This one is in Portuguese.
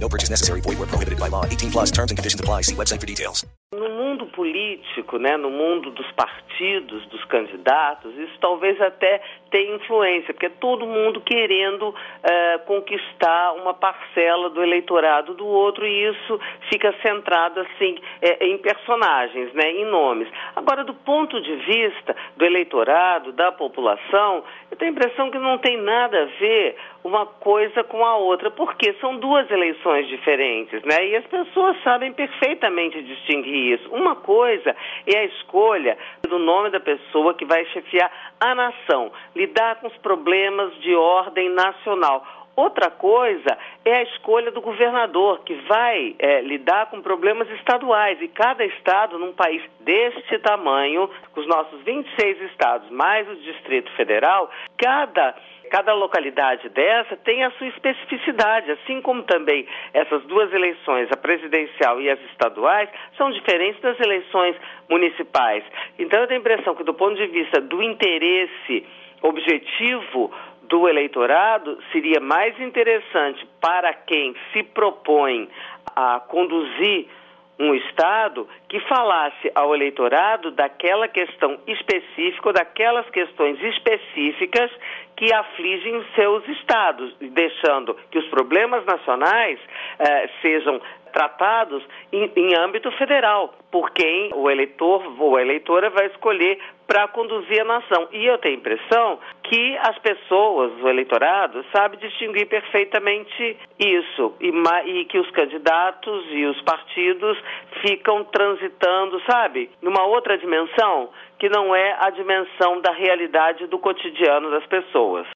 No purchase necessary. Void where prohibited by law. 18 plus terms and conditions apply. See website for details. No mundo político, né, no mundo dos partidos, dos candidatos, isso talvez até tenha influência, porque é todo mundo querendo uh, conquistar uma parcela do eleitorado do outro e isso fica centrado assim é, em personagens, né, em nomes. Agora, do ponto de vista do eleitorado, da população, eu tenho a impressão que não tem nada a ver uma coisa com a outra, porque são duas eleições diferentes, né? E as pessoas sabem perfeitamente distinguir isso. Uma coisa é a escolha do nome da pessoa que vai chefiar a nação, lidar com os problemas de ordem nacional. Outra coisa é a escolha do governador, que vai é, lidar com problemas estaduais. E cada estado, num país deste tamanho, com os nossos 26 estados, mais o Distrito Federal, cada cada localidade dessa tem a sua especificidade, assim como também essas duas eleições, a presidencial e as estaduais, são diferentes das eleições municipais. Então eu tenho a impressão que do ponto de vista do interesse objetivo do eleitorado, seria mais interessante para quem se propõe a conduzir um Estado que falasse ao eleitorado daquela questão específica, daquelas questões específicas que afligem seus estados, deixando que os problemas nacionais eh, sejam tratados em, em, âmbito federal, por quem o eleitor ou a eleitora vai escolher para conduzir a nação. E eu tenho a impressão que as pessoas, o eleitorado, sabe distinguir perfeitamente isso e, e que os candidatos e os partidos ficam transitando, sabe, numa outra dimensão que não é a dimensão da realidade do cotidiano das pessoas.